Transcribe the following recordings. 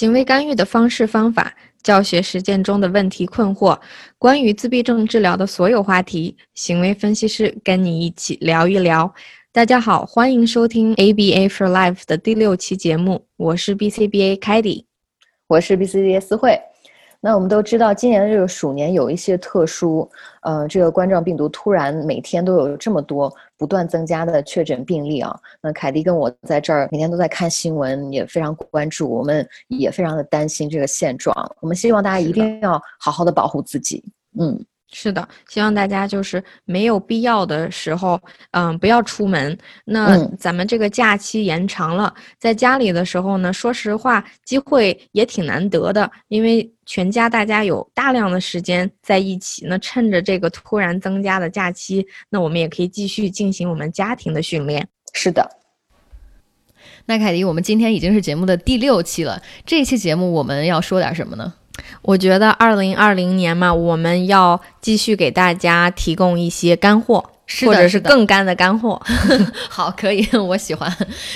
行为干预的方式方法、教学实践中的问题困惑，关于自闭症治疗的所有话题，行为分析师跟你一起聊一聊。大家好，欢迎收听 ABA for Life 的第六期节目，我是 BCBA Kady，我是 BCBA 思慧。那我们都知道，今年的这个鼠年有一些特殊，呃，这个冠状病毒突然每天都有这么多不断增加的确诊病例啊。那凯蒂跟我在这儿每天都在看新闻，也非常关注，我们也非常的担心这个现状。我们希望大家一定要好好的保护自己。嗯。是的，希望大家就是没有必要的时候，嗯，不要出门。那咱们这个假期延长了，在家里的时候呢，说实话，机会也挺难得的，因为全家大家有大量的时间在一起。那趁着这个突然增加的假期，那我们也可以继续进行我们家庭的训练。是的。那凯迪，我们今天已经是节目的第六期了，这期节目我们要说点什么呢？我觉得二零二零年嘛，我们要继续给大家提供一些干货，或者是更干的干货。好，可以，我喜欢。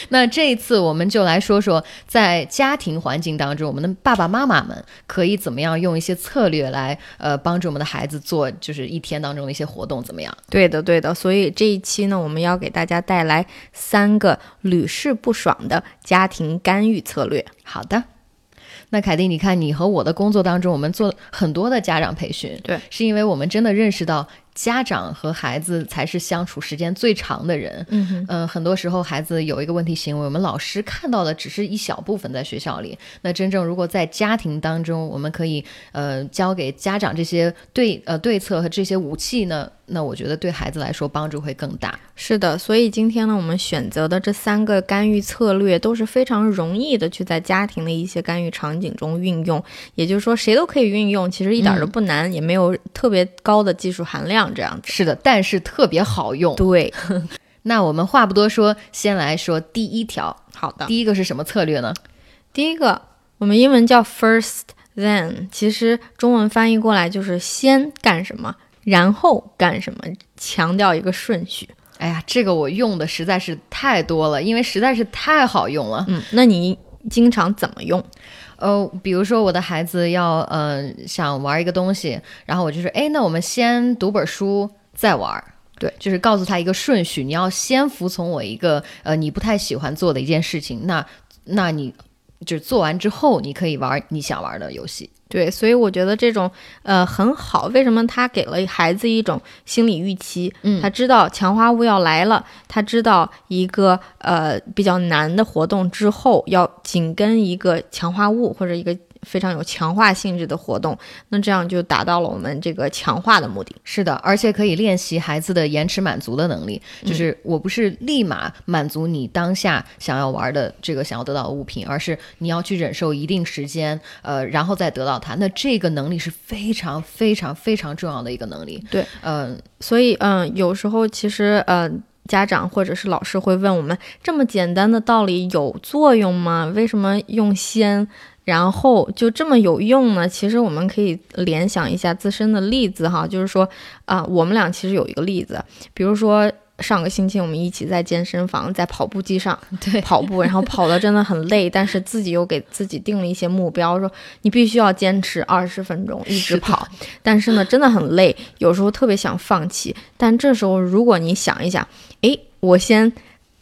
那这一次我们就来说说，在家庭环境当中，我们的爸爸妈妈们可以怎么样用一些策略来，呃，帮助我们的孩子做，就是一天当中的一些活动，怎么样？对的，对的。所以这一期呢，我们要给大家带来三个屡试不爽的家庭干预策略。好的。那凯蒂，你看，你和我的工作当中，我们做很多的家长培训，对，是因为我们真的认识到。家长和孩子才是相处时间最长的人。嗯嗯，很多时候孩子有一个问题行为，我们老师看到的只是一小部分在学校里。那真正如果在家庭当中，我们可以呃教给家长这些对呃对策和这些武器呢，那我觉得对孩子来说帮助会更大。是的，所以今天呢，我们选择的这三个干预策略都是非常容易的，去在家庭的一些干预场景中运用。也就是说，谁都可以运用，其实一点都不难，也没有特别高的技术含量。这样子是的，但是特别好用。对，那我们话不多说，先来说第一条。好的，第一个是什么策略呢？第一个，我们英文叫 first then，其实中文翻译过来就是先干什么，然后干什么，强调一个顺序。哎呀，这个我用的实在是太多了，因为实在是太好用了。嗯，那你经常怎么用？呃，比如说我的孩子要嗯想玩一个东西，然后我就说，哎，那我们先读本书再玩，对，就是告诉他一个顺序，你要先服从我一个呃你不太喜欢做的一件事情，那那你就是做完之后，你可以玩你想玩的游戏。对，所以我觉得这种呃很好。为什么他给了孩子一种心理预期？嗯，他知道强化物要来了，他知道一个呃比较难的活动之后要紧跟一个强化物或者一个。非常有强化性质的活动，那这样就达到了我们这个强化的目的。是的，而且可以练习孩子的延迟满足的能力，就是我不是立马满足你当下想要玩的这个想要得到的物品，而是你要去忍受一定时间，呃，然后再得到它。那这个能力是非常非常非常重要的一个能力。对，嗯，所以嗯，有时候其实呃，家长或者是老师会问我们，这么简单的道理有作用吗？为什么用先？然后就这么有用呢？其实我们可以联想一下自身的例子哈，就是说啊，我们俩其实有一个例子，比如说上个星期我们一起在健身房，在跑步机上 对跑步，然后跑的真的很累，但是自己又给自己定了一些目标，说你必须要坚持二十分钟一直跑，但是呢真的很累，有时候特别想放弃，但这时候如果你想一想，诶，我先。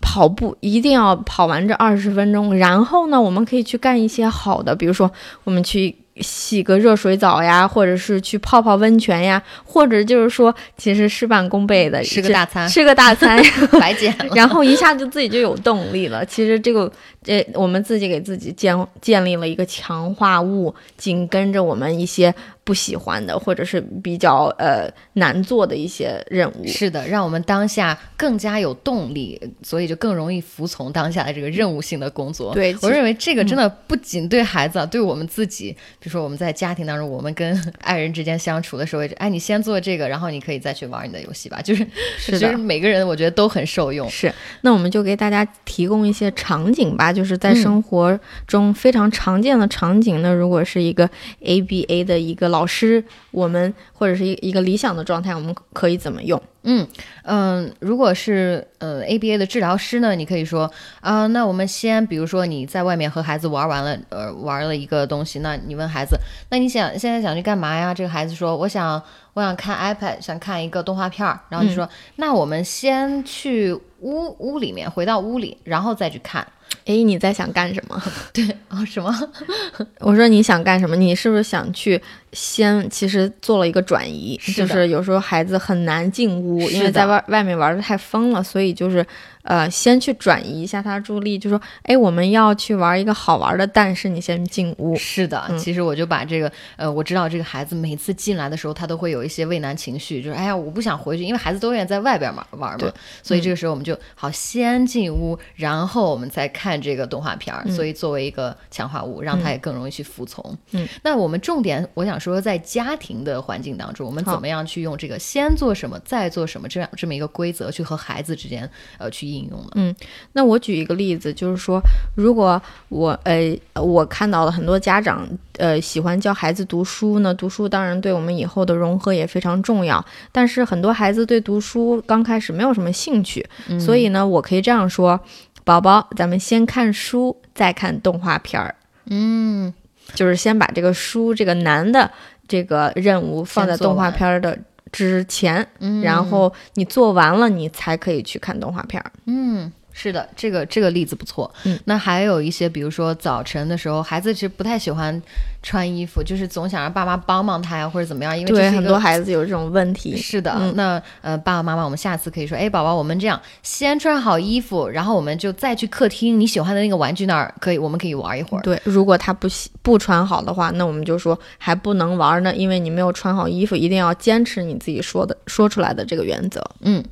跑步一定要跑完这二十分钟，然后呢，我们可以去干一些好的，比如说我们去洗个热水澡呀，或者是去泡泡温泉呀，或者就是说，其实事半功倍的吃个大餐，吃个大餐 白减，然后一下就自己就有动力了。其实这个，呃，我们自己给自己建建立了一个强化物，紧跟着我们一些。不喜欢的，或者是比较呃难做的一些任务，是的，让我们当下更加有动力，所以就更容易服从当下的这个任务性的工作。对我认为这个真的不仅对孩子，对我们自己，比如说我们在家庭当中，我们跟爱人之间相处的时候，哎，你先做这个，然后你可以再去玩你的游戏吧。就是是的，每个人我觉得都很受用。是，那我们就给大家提供一些场景吧。下，就是在生活中非常常见的场景呢，如果是一个 ABA 的一个老师，我们或者是一一个理想的状态，我们可以怎么用？嗯嗯，如果是呃 ABA 的治疗师呢，你可以说啊、那我们先比如说你在外面和孩子玩完了，呃，玩了一个东西，那你问孩子，那你想现在想去干嘛呀？这个孩子说，我想我想看 iPad，想看一个动画片儿，然后你说，那我们先去屋屋里面，回到屋里，然后再去看。诶，你在想干什么？对啊、什么？我说你想干什么？你是不是想去先？其实做了一个转移，是就是有时候孩子很难进屋，因为在外外面玩的太疯了，所以就是呃，先去转移一下他的注意力，就说，哎，我们要去玩一个好玩的，但是你先进屋。是的，其实我就把这个，呃，我知道这个孩子每次进来的时候，他都会有一些畏难情绪，就是哎呀，我不想回去，因为孩子都愿意在外边玩玩嘛，所以这个时候我们就好先进屋，然后我们再看这个动画片儿，所以作为一个强化物，让他也更容易去服从。嗯，那我们重点我想说，在家庭的环境当中，我们怎么样去用这个先做什么，再做什么这样这么一个规则去和孩子之间呃去应用呢？嗯那我举一个例子，就是说，如果我呃我看到了很多家长呃喜欢教孩子读书呢，读书当然对我们以后的融合也非常重要，但是很多孩子对读书刚开始没有什么兴趣，所以呢，我可以这样说：宝宝，咱们先看书，再看动画片儿，嗯，就是先把这个书这个难的这个任务放在动画片儿的之前，嗯。然后你做完了，你才可以去看动画片儿。嗯，是的，这个这个例子不错。嗯，那还有一些，比如说早晨的时候，孩子其实不太喜欢穿衣服，就是总想让爸妈帮帮他呀，或者怎么样，因为这对，很多孩子有这种问题。是的，嗯那呃，爸爸妈妈，我们下次可以说，哎，宝宝，我们这样先穿好衣服，然后我们就再去客厅你喜欢的那个玩具那儿，可以，我们可以玩一会儿。对，如果他不喜不穿好的话，那我们就说还不能玩呢，因为你没有穿好衣服，一定要坚持你自己说的说出来的这个原则。嗯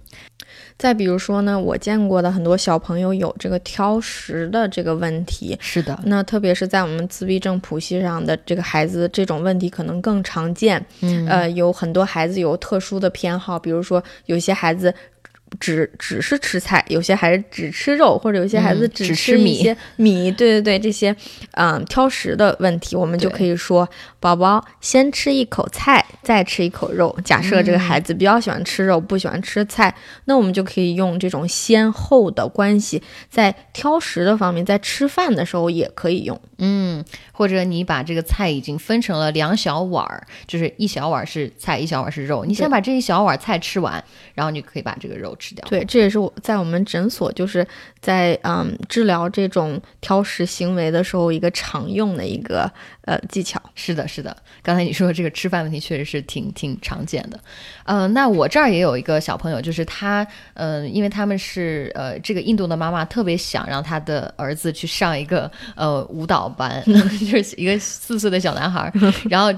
再比如说呢，我见过的很多小朋友有这个挑食的这个问题，是的，那特别是在我们自闭症谱系上的这个孩子，这种问题可能更常见。嗯呃，有很多孩子有特殊的偏好，比如说有些孩子。只只是吃菜，有些孩子只吃肉，或者有些孩子嗯只吃吃米一些 米，对对对，这些嗯挑食的问题，我们就可以说，宝宝先吃一口菜，再吃一口肉。假设这个嗯孩子比较喜欢吃肉，不喜欢吃菜，那我们就可以用这种先后的关系，在挑食的方面，在吃饭的时候也可以用。嗯，或者你把这个菜已经分成了两小碗儿，就是一小碗是菜，一小碗是肉，你先把这一小碗菜吃完，然后你就可以把这个肉吃掉。对，这也是我在我们诊所，就是在嗯治疗这种挑食行为的时候，一个常用的一个呃技巧。是的，是的。刚才你说这个吃饭问题确实是挺挺常见的。呃，那我这儿也有一个小朋友，就是他，呃，因为他们是呃这个印度的妈妈特别想让他的儿子去上一个呃舞蹈班，就是一个四岁的小男孩儿，然后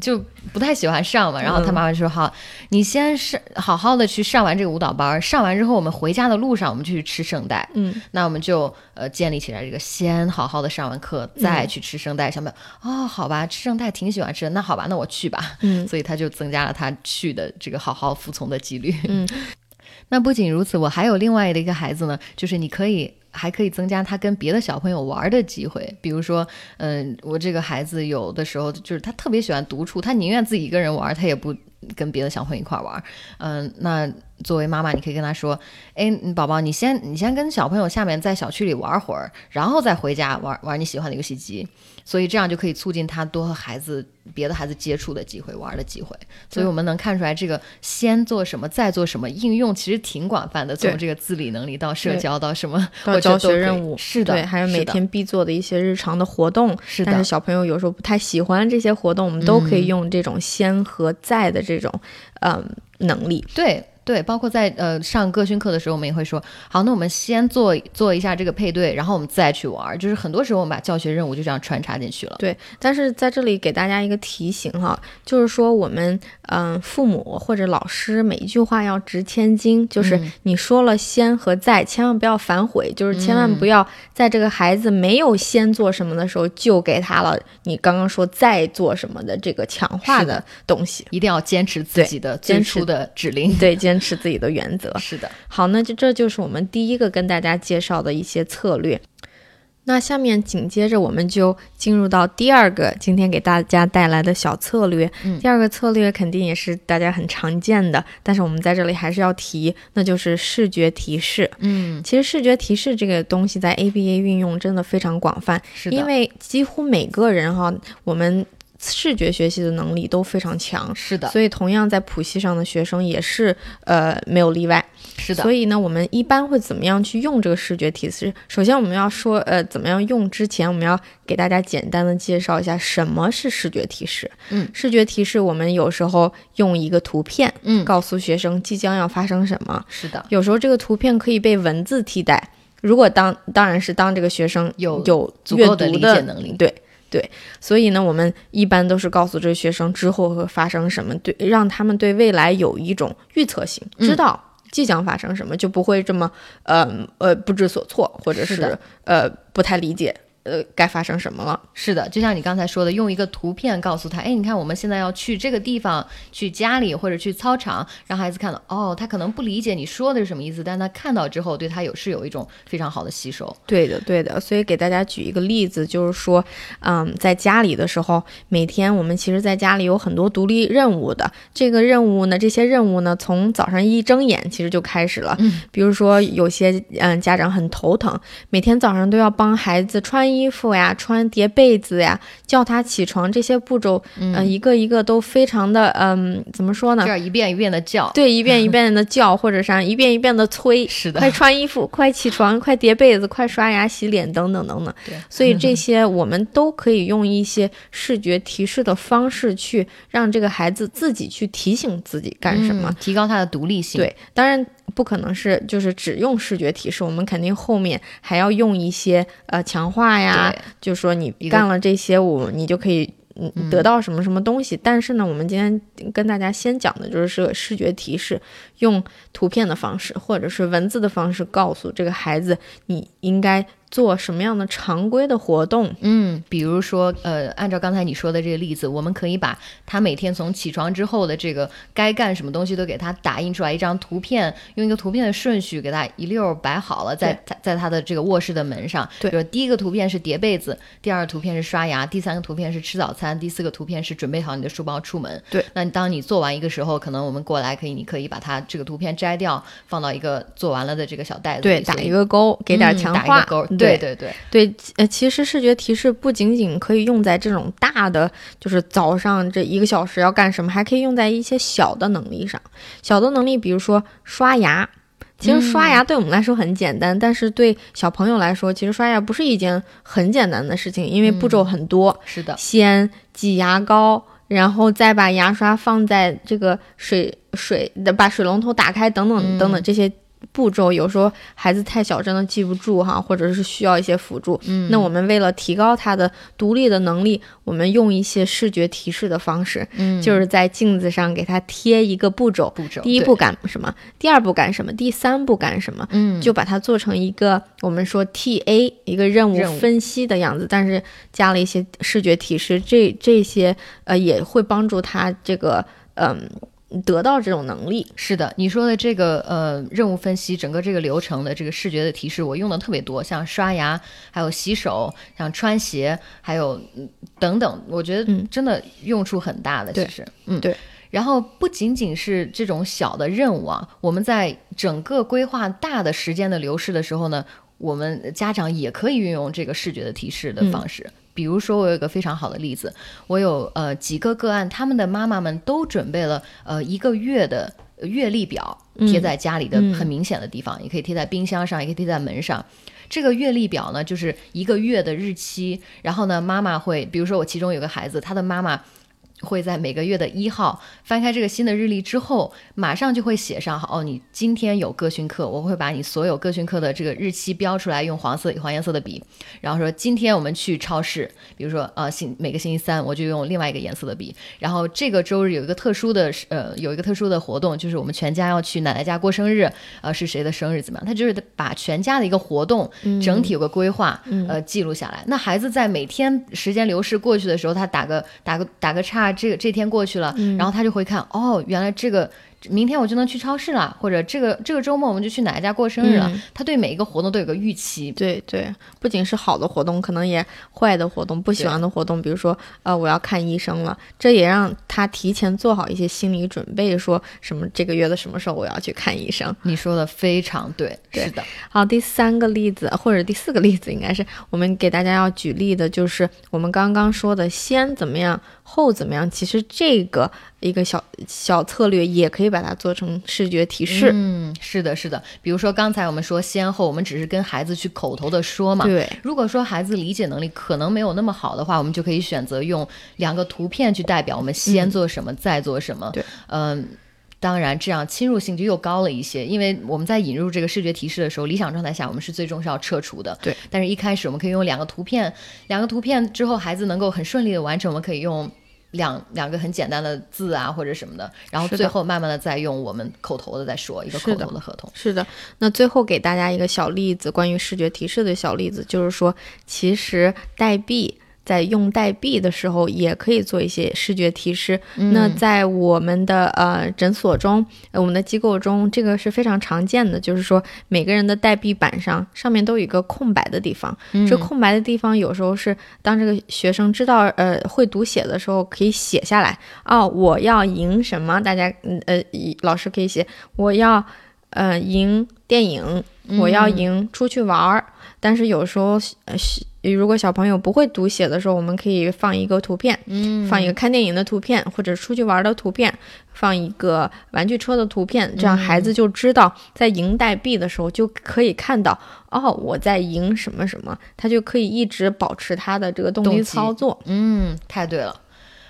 就不太喜欢上嘛。然后他妈妈就说：“好，你先是好好的去上完这个舞蹈班儿，上完之后我们回家的路上我们就去吃圣代。”嗯，那我们就呃建立起来这个先好好的上完课再去吃圣代。小朋友哦，好吧，吃圣代挺喜欢吃的，那好吧，那我去吧。嗯 所以他就增加了他去的这个好好服从的几率。嗯，那不仅如此，我还有另外的一个孩子呢，就是你可以。还可以增加他跟别的小朋友玩的机会，比如说，嗯、我这个孩子有的时候就是他特别喜欢独处，他宁愿自己一个人玩，他也不跟别的小朋友一块玩。嗯、那作为妈妈，你可以跟他说，哎，嗯宝宝，你先你先跟小朋友下面在小区里玩会儿，然后再回家玩玩你喜欢的游戏机，所以这样就可以促进他多和孩子别的孩子接触的机会、玩的机会。所以我们能看出来，这个先做什么，再做什么，应用其实挺广泛的，从这个自理能力到社交到什么，到教学任务是的，对，还有每天必做的一些日常的活动。是的但是小朋友有时候不太喜欢这些活动，我们都可以嗯用这种先和在的这种嗯能力。对对，包括在呃上个训课的时候，我们也会说，好，那我们先做做一下这个配对，然后我们再去玩儿。就是很多时候我们把教学任务就这样穿插进去了。对，但是在这里给大家一个提醒哈，就是说我们嗯、父母或者老师每一句话要值千金，就是嗯你说了先和在，千万不要反悔，就是千万嗯不要在这个孩子没有先做什么的时候就给他了你刚刚说再做什么的这个强化的东西。一定要坚持自己的最初的指令。对，坚 持自己的原则。是的，好，那就这就是我们第一个跟大家介绍的一些策略。那下面紧接着我们就进入到第二个今天给大家带来的小策略。嗯第二个策略肯定也是大家很常见的，但是我们在这里还是要提，那就是视觉提示。嗯，其实视觉提示这个东西在 ABA 运用真的非常广泛，是的，因为几乎每个人哈，我们视觉学习的能力都非常强。是的，所以，同样在谱系上的学生也是，呃，没有例外。是的，所以呢，我们一般会怎么样去用这个视觉提示？首先，我们要说，呃，怎么样用之前，我们要给大家简单的介绍一下什么是视觉提示。嗯，视觉提示我们有时候用一个图片，嗯告诉学生即将要发生什么。是的，有时候这个图片可以被文字替代。如果当当然是当这个学生有有阅读足够的理解能力对对，所以呢，我们一般都是告诉这个学生之后会发生什么，对，让他们对未来有一种预测性，嗯。知道即将发生什么，就不会这么呃呃不知所措，或者是是呃不太理解呃该发生什么了。是的，就像你刚才说的，用一个图片告诉他，哎，你看我们现在要去这个地方，去家里或者去操场，让孩子看到，哦，他可能不理解你说的是什么意思，但他看到之后，对他有是有一种非常好的吸收。对的，对的。所以给大家举一个例子，就是说，嗯，在家里的时候，每天我们其实在家里有很多独立任务的。这个任务呢，这些任务呢，从早上一睁眼其实就开始了。嗯，比如说有些嗯家长很头疼，每天早上都要帮孩子穿衣服呀、穿叠被子呀、叫他起床，这些步骤，嗯、一个一个都非常的嗯，怎么说呢这？样一遍一遍的叫，对，一遍一遍的叫，或者啥一遍一遍的催，是的快穿衣服，快起床，快叠被子，快刷牙洗脸，等等等等。对，所以这些我们都可以用一些视觉提示的方式去让这个孩子自己去提醒自己干什么。嗯提高他的独立性。，对，当然不可能是就是只用视觉提示，我们肯定后面还要用一些呃强化呀，就说你干了这些，我你就可以。嗯，得到什么什么东西？但是呢，我们今天跟大家先讲的就是这个视觉提示，用图片的方式或者是文字的方式告诉这个孩子，你应该做什么样的常规的活动。嗯，比如说，呃，按照刚才你说的这个例子，我们可以把他每天从起床之后的这个该干什么东西都给他打印出来一张图片，用一个图片的顺序给他一溜儿摆好了，在在在他的这个卧室的门上。对比如第一个图片是叠被子，第二个图片是刷牙，第三个图片是吃早餐，第四个图片是准备好你的书包出门。对，那当你做完一个时候，可能我们过来可以，你可以把它这个图片摘掉，放到一个做完了的这个小袋子对，里。打所以一个勾，给点嗯强化。打一个勾，对对对对，对，呃，其实视觉提示不仅仅可以用在这种大的，就是早上这一个小时要干什么，还可以用在一些小的能力上。小的能力，比如说刷牙。其实刷牙对我们来说很简单，但是对小朋友来说，其实刷牙不是一件很简单的事情，因为步骤很多。是的，先挤牙膏，然后再把牙刷放在这个水水的，把水龙头打开，等等等等这些步骤，有时候孩子太小真的记不住哈，或者是需要一些辅助。嗯，那我们为了提高他的独立的能力，我们用一些视觉提示的方式，嗯就是在镜子上给他贴一个步骤。步骤，第一步干什么？第二步干什么？第三步干什么？嗯，就把它做成一个我们说 T A 一个任务任务分析的样子，但是加了一些视觉提示，这这些呃也会帮助他这个嗯、得到这种能力。是的，你说的这个呃任务分析，整个这个流程的这个视觉的提示，我用的特别多，像刷牙，还有洗手，像穿鞋，还有、嗯等等，我觉得嗯真的用处很大的。对其实，嗯，对。然后不仅仅是这种小的任务啊，我们在整个规划大的时间的流逝的时候呢，我们家长也可以运用这个视觉的提示的方式。比如说，我有一个非常好的例子，我有呃几个个案，他们的妈妈们都准备了呃一个月的呃月历表，贴在家里的嗯很明显的地方，也可以贴在冰箱上，也可以贴在门上。这个月历表呢，就是一个月的日期，然后呢，妈妈会，比如说我其中有个孩子，他的妈妈。会在每个月的一号翻开这个新的日历之后，马上就会写上哦，你今天有个训课，我会把你所有个训课的这个日期标出来，用黄色黄颜色的笔，然后说今天我们去超市，比如说呃星每个星期三我就用另外一个颜色的笔，然后这个周日有一个特殊的呃有一个特殊的活动，就是我们全家要去奶奶家过生日，呃是谁的生日怎么样？他就是把全家的一个活动整体有个规划，呃记录下来。那孩子在每天时间流逝过去的时候，他打个打个打个岔，这个这天过去了，然后他就会看哦，原来这个明天我就能去超市了，或者这个这个周末我们就去哪一家过生日了。嗯他对每一个活动都有个预期。对对，不仅是好的活动，可能也坏的活动，不喜欢的活动，比如说呃我要看医生了，这也让他提前做好一些心理准备，说什么这个月的什么时候我要去看医生。你说的非常对，对是的，好，第三个例子或者第四个例子，应该是我们给大家要举例的，就是我们刚刚说的先怎么样，后怎么样。其实这个一个小小策略也可以把它做成视觉提示。嗯，是的，是的。比如说刚才我们说先后，我们只是跟孩子去口头的说嘛。对，如果说孩子理解能力可能没有那么好的话，我们就可以选择用两个图片去代表我们先做什么，再做什么。对，嗯。当然，这样侵入性就又高了一些，因为我们在引入这个视觉提示的时候，理想状态下我们是最终是要撤除的。对，但是一开始我们可以用两个图片，两个图片之后孩子能够很顺利的完成，我们可以用两两个很简单的字啊或者什么的，然后最后慢慢的再用我们口头的再说一个口头的合同。是的，那最后给大家一个小例子，关于视觉提示的小例子，就是说，其实代币在用代币的时候，也可以做一些视觉提示。那在我们的呃诊所中，呃我们的机构中，这个是非常常见的，就是说每个人的代币板上上面都有一个空白的地方，这空白的地方有时候是当这个学生知道呃会读写的时候，可以写下来。哦，我要赢什么？大家嗯呃，以老师可以写我要呃赢电影，我要赢出去玩儿。但是有时候如果小朋友不会读写的时候，我们可以放一个图片，嗯放一个看电影的图片，或者出去玩的图片，放一个玩具车的图片，这样孩子就知道在赢代币的时候就可以看到，哦，我在赢什么什么，他就可以一直保持他的这个动力动机操作。嗯，太对了。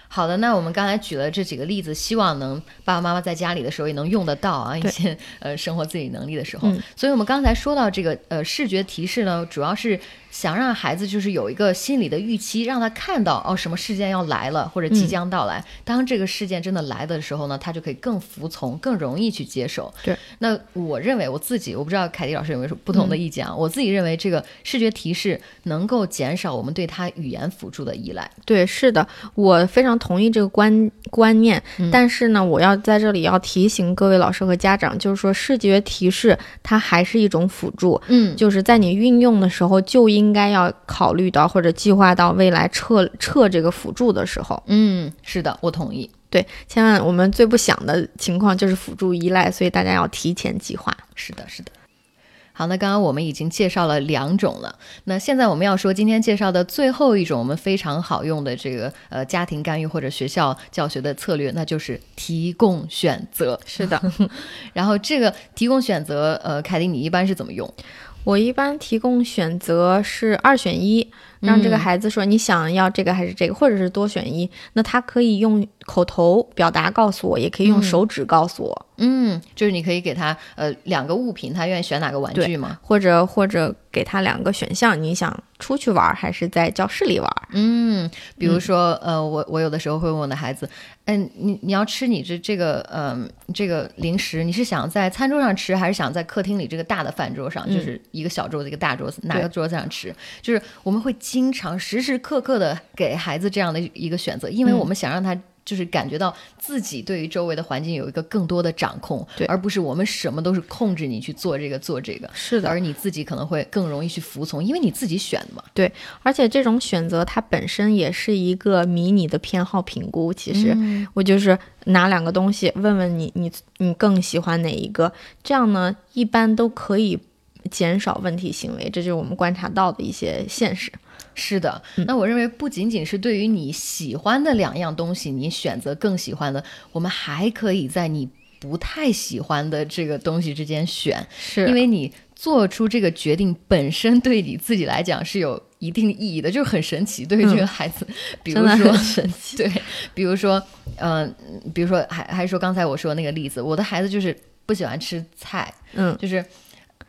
好的，那我们刚才举了这几个例子，希望能爸爸妈妈在家里的时候也能用得到啊，一对些呃生活自理能力的时候。嗯所以我们刚才说到这个呃视觉提示呢，主要是想让孩子就是有一个心理的预期，让他看到哦什么事件要来了或者即将到来。当这个事件真的来的时候呢，他就可以更服从，更容易去接受。对，那我认为我自己，我不知道凯迪老师有没有不同的意见啊？我自己认为这个视觉提示能够减少我们对他语言辅助的依赖。对，是的，我非常同意这个观观念。但是呢，我要在这里要提醒各位老师和家长，就是说视觉提示它还是一种辅助，嗯，就是在你运用的时候就应该要考虑到或者计划到未来撤撤这个辅助的时候。嗯，是的，我同意。对，千万我们最不想的情况就是辅助依赖，所以大家要提前计划。是的，是的。好，那刚刚我们已经介绍了两种了，那现在我们要说今天介绍的最后一种我们非常好用的这个呃家庭干预或者学校教学的策略，那就是提供选择。是的，然后这个提供选择，呃，凯蒂你一般是怎么用？我一般提供选择是二选一，让这个孩子说你想要这个还是这个，或者是多选一。那他可以用口头表达告诉我，也可以用手指告诉我，嗯，就是你可以给他呃两个物品，他愿意选哪个玩具吗？或者或者给他两个选项，你想出去玩还是在教室里玩？嗯，比如说，呃，我我有的时候会问我的孩子，嗯，你你要吃你这这个，嗯、这个零食，你是想在餐桌上吃，还是想在客厅里这个大的饭桌上，嗯就是一个小桌子一个大桌子，哪个桌子上吃？就是我们会经常时时刻刻的给孩子这样的一个选择，因为嗯我们想让他。就是感觉到自己对于周围的环境有一个更多的掌控，对而不是我们什么都是控制你去做这个做这个，是的而你自己可能会更容易去服从，因为你自己选的嘛。对而且这种选择它本身也是一个迷你的偏好评估。其实、嗯我就是拿两个东西问问你，你你更喜欢哪一个？这样呢，一般都可以减少问题行为。这就是我们观察到的一些现实。是的，嗯那我认为不仅仅是对于你喜欢的两样东西，你选择更喜欢的，我们还可以在你不太喜欢的这个东西之间选，是因为你做出这个决定本身对你自己来讲是有一定意义的，就是很神奇。对于这个孩子，比如说神奇。对，比如说，嗯、比如说还还说刚才我说那个例子，我的孩子就是不喜欢吃菜，嗯，就是，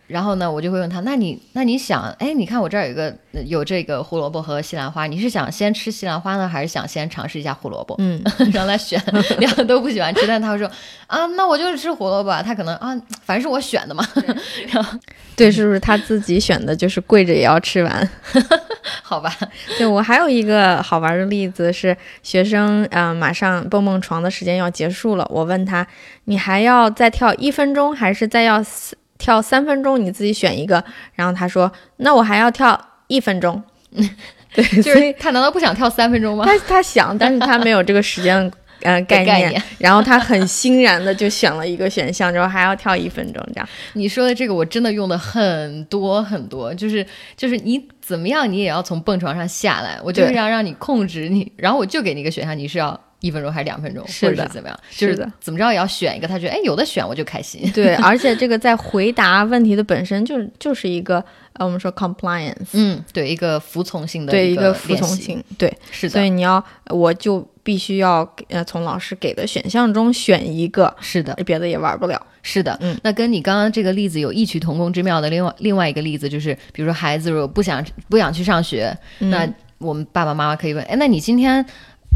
然后呢，我就会问他，那你那你想，哎，你看我这儿有一个有这个胡萝卜和西兰花，你是想先吃西兰花呢，还是想先尝试一下胡萝卜？嗯，让他选，两个都不喜欢吃，但他会说啊，那我就是吃胡萝卜。他可能啊，反正是我选的嘛。然后对，是不是他自己选的？就是跪着也要吃完。好吧，对我还有一个好玩的例子是，学生啊、呃马上蹦蹦床的时间要结束了，我问他，你还要再跳一分钟，还是再要四跳三分钟？你自己选一个。然后他说，那我还要跳一分钟。对，就是他难道不想跳三分钟吗？他他想，但是他没有这个时间。呃，概念，概念 然后他很欣然的就选了一个选项，之后还要跳一分钟这样。你说的这个我真的用的很多很多，就是就是你怎么样，你也要从蹦床上下来，我就是要让你控制你，然后我就给你一个选项，你是要一分钟还是两分钟，是的或者是怎么样，就是的怎么着也要选一个，他觉得哎有的选我就开心。对，而且这个在回答问题的本身就是就是一个呃，我们说 compliance，、嗯，对，一个服从性的对一个服从，性，对，是的，所以你要我就必须要呃从老师给的选项中选一个，是的，别的也玩不了。是的，嗯。那跟你刚刚这个例子有异曲同工之妙的另外另外一个例子就是，比如说孩子如果不想不想去上学，嗯那我们爸爸妈妈可以问，哎，那你今天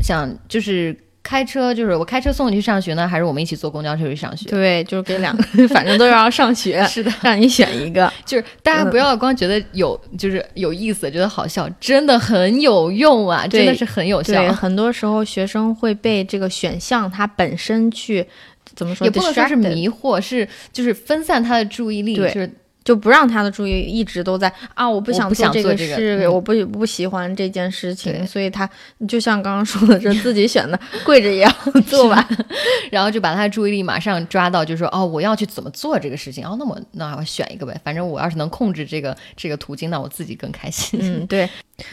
想就是开车，就是我开车送你去上学呢，还是我们一起坐公交车去上学？对，就是给两个，反正都要上学，是的，让你选一个。就是大家不要光觉得有，就是有意思，觉得好笑，真的很有用啊，真的是很有效对，。很多时候学生会被这个选项它本身去怎么说，也不能说是迷惑，是就是分散他的注意力，对就是就不让他的注意一直都在啊，我不想做这个个事，嗯我不不喜欢这件事情，所以他就像刚刚说的，是 自己选的，跪着也要做完。然后就把他的注意力马上抓到，就说哦，我要去怎么做这个事情，哦，那我那我选一个呗，反正我要是能控制这个这个途径，那我自己更开心。嗯，对，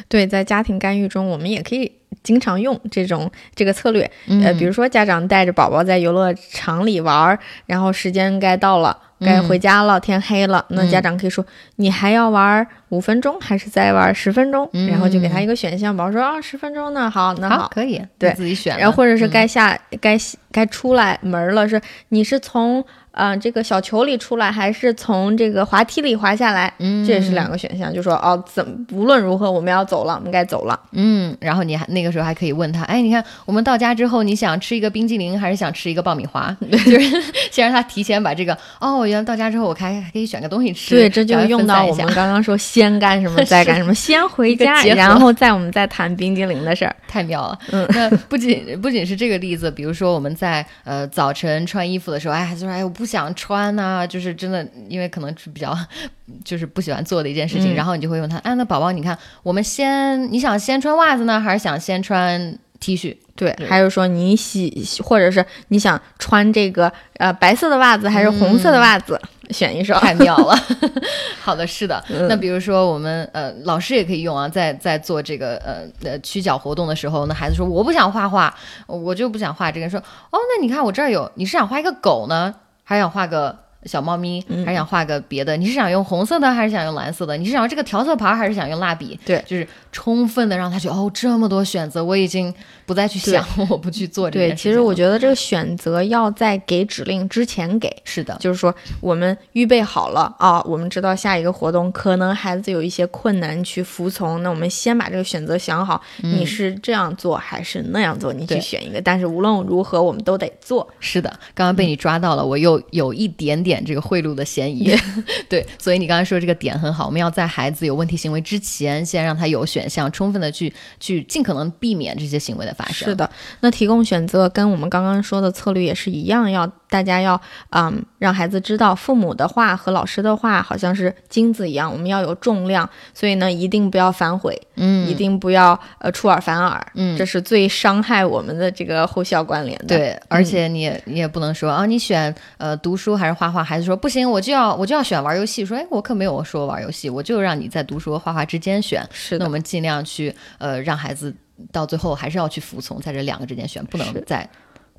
对，在家庭干预中，我们也可以经常用这种这个策略。呃，比如说家长带着宝宝在游乐场里玩儿，然后时间该到了。该回家了，天黑了，那家长可以说：“你还要玩五分钟，还是再玩十分钟？”然后就给他一个选项，宝宝说：“啊，十分钟呢，好，那好，可以，对自己选。然后或者是嗯该下、该该出来门了，是你是从呃这个小球里出来，还是从这个滑梯里滑下来？嗯这也是两个选项，就说哦，怎么无论如何我们要走了，我们该走了。嗯，然后你还那个时候还可以问他，哎，你看我们到家之后，你想吃一个冰激凌还是想吃一个爆米花？就是先让他提前把这个哦，原来到家之后我还还可以选个东西吃，对，这就用到我们刚刚说先干什么 再干什么，先回家，然后再我们再谈冰激凌的事儿。太妙了。嗯那不仅不仅是这个例子，比如说我们在呃早晨穿衣服的时候，哎，就说哎我不想穿呐、就是真的，因为可能是比较 就是不喜欢做的一件事情，嗯然后你就会问他，哎，那宝宝，你看我们先你想先穿袜子呢，还是想先穿 T 恤？对，对还是说你喜，或者是你想穿这个呃白色的袜子还是红色的袜子，选一双。太妙了。好的，是的。嗯那比如说我们呃老师也可以用啊，在在做这个呃呃曲脚活动的时候，那孩子说我不想画画，我就不想画这个。说哦，那你看我这儿有，你是想画一个狗呢，还想画个？小猫咪，嗯还想画个别的？你是想用红色的，还是想用蓝色的？你是想要这个调色盘，还是想用蜡笔？对就是充分的让他觉得哦，这么多选择，我已经不再去想，我不去做这件对。其实我觉得这个选择要在给指令之前给，是的，就是说我们预备好了啊，我们知道下一个活动可能孩子有一些困难去服从，那我们先把这个选择想好，你是这样做还是那样做，你去选一个。但是无论如何，我们都得做。是的，刚刚被你抓到了，我又有一点点这个贿赂的嫌疑。对，所以你刚才说这个点很好，我们要在孩子有问题行为之前，先让他有选项，充分的去去尽可能避免这些行为的发生。是的，那提供选择跟我们刚刚说的策略也是一样，要大家要嗯让孩子知道父母的话和老师的话好像是金子一样，我们要有重量，所以呢一定不要反悔，嗯，一定不要呃出尔反尔，嗯这是最伤害我们的这个后效关联的。对，而且你也你也不能说啊，你选呃读书还是画画，孩子说不行，我就要我就要选玩游戏，说哎，我可没有说玩游戏，我就让你在读书和画画之间选。是的那我，们尽量去呃让孩子到最后还是要去服从，在这两个之间选，不能再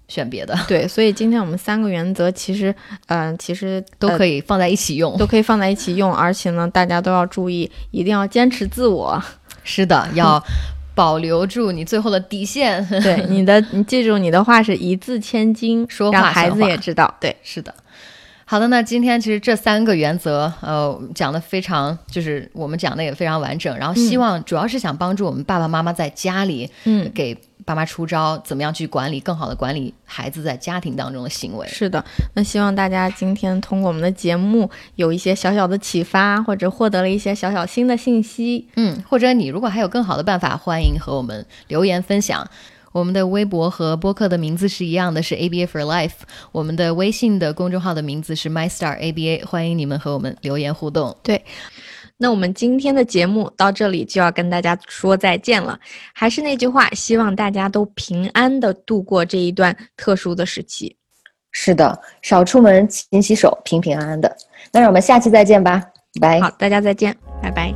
选别的，对，所以今天我们三个原则其实，嗯、其实都、可以放在一起用。都可以放在一起用，而且呢，大家都要注意，一定要坚持自我。是的，要保留住你最后的底线。对你的，你记住你的话是一字千金，说话孩子也知道。对，是的。好的，那今天其实这三个原则，呃，讲的非常，就是我们讲的也非常完整。然后希望主要是想帮助我们爸爸妈妈在家里嗯，给爸妈出招，怎么样去管理，更好的管理孩子在家庭当中的行为。是的，那希望大家今天通过我们的节目有一些小小的启发，或者获得了一些小小新的信息。嗯，或者你如果还有更好的办法，欢迎和我们留言分享。我们的微博和播客的名字是一样的，是 ABA for Life。我们的微信的公众号的名字是 My Star ABA，欢迎你们和我们留言互动。对，那我们今天的节目到这里就要跟大家说再见了。还是那句话，希望大家都平安的度过这一段特殊的时期。是的，少出门，勤洗手，平平安安的。那让我们下期再见吧，拜。好，大家再见，拜拜。